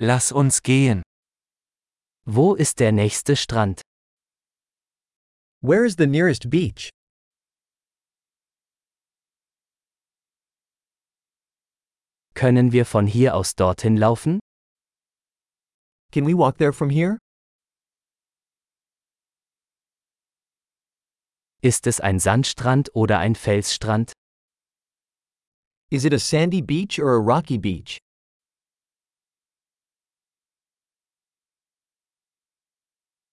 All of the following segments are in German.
Lass uns gehen. Wo ist der nächste Strand? Where is the nearest beach? Können wir von hier aus dorthin laufen? Can we walk there from here? Ist es ein Sandstrand oder ein Felsstrand? Is it a sandy beach or a rocky beach?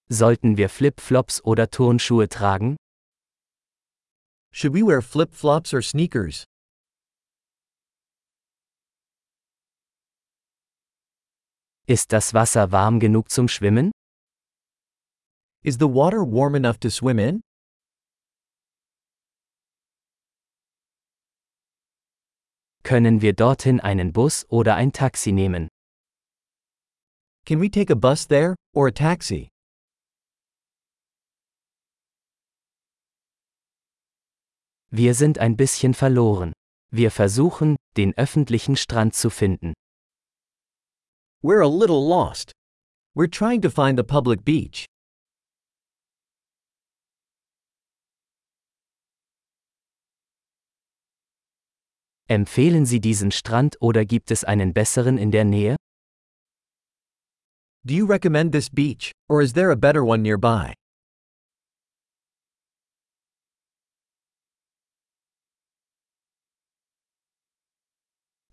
Sollten wir Flip-Flops oder Turnschuhe tragen? Should we wear flip flops or sneakers? Ist das Wasser warm genug zum Schwimmen? Is the water warm enough to swim in? Können wir dorthin einen Bus oder ein Taxi nehmen? Can we take a bus there, or a taxi? Wir sind ein bisschen verloren. Wir versuchen, den öffentlichen Strand zu finden. We're a little lost. We're trying to find the public beach. Empfehlen Sie diesen Strand oder gibt es einen besseren in der Nähe? Do you recommend this beach, or is there a better one nearby?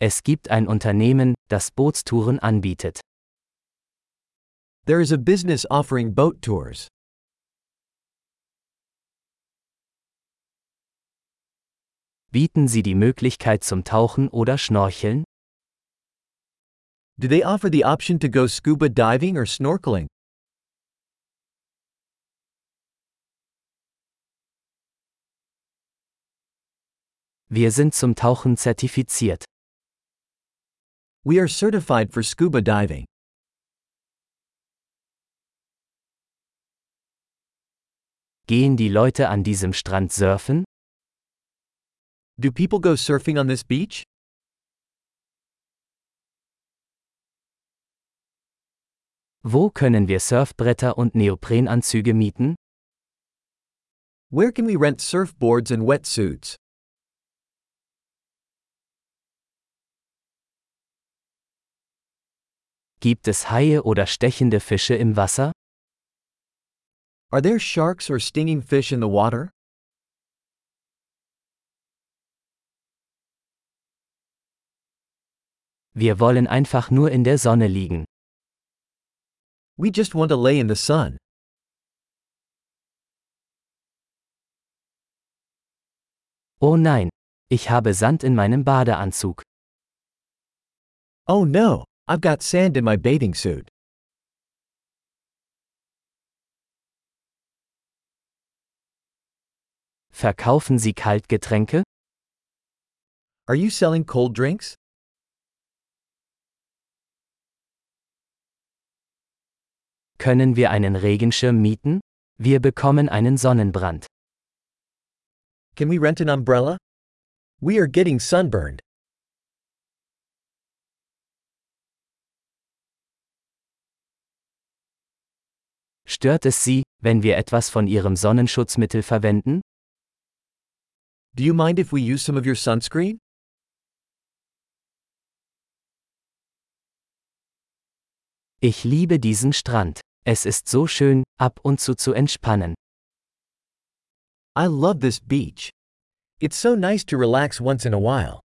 Es gibt ein Unternehmen, das Bootstouren anbietet. There is a business offering boat tours. Bieten Sie die Möglichkeit zum Tauchen oder Schnorcheln? Do they offer the option to go scuba diving or snorkeling? Wir sind zum Tauchen zertifiziert. We are certified for scuba diving. Gehen die Leute an diesem Strand surfen? Do people go surfing on this beach? Wo können wir Surfbretter und Neoprenanzüge mieten? Where can we rent surfboards and wetsuits? Gibt es Haie oder stechende Fische im Wasser? Are there sharks or stinging fish in the water? Wir wollen einfach nur in der Sonne liegen. We just want to lay in the sun. Oh nein, ich habe Sand in meinem Badeanzug. Oh no, I've got sand in my bathing suit. Verkaufen Sie Kaltgetränke? Are you selling cold drinks? Können wir einen Regenschirm mieten? Wir bekommen einen Sonnenbrand. Can we rent an umbrella? We are getting sunburned. Stört es Sie, wenn wir etwas von Ihrem Sonnenschutzmittel verwenden? Do you mind if we use some of your sunscreen? Ich liebe diesen Strand. Es ist so schön, ab und zu zu entspannen. I love this beach. It's so nice to relax once in a while.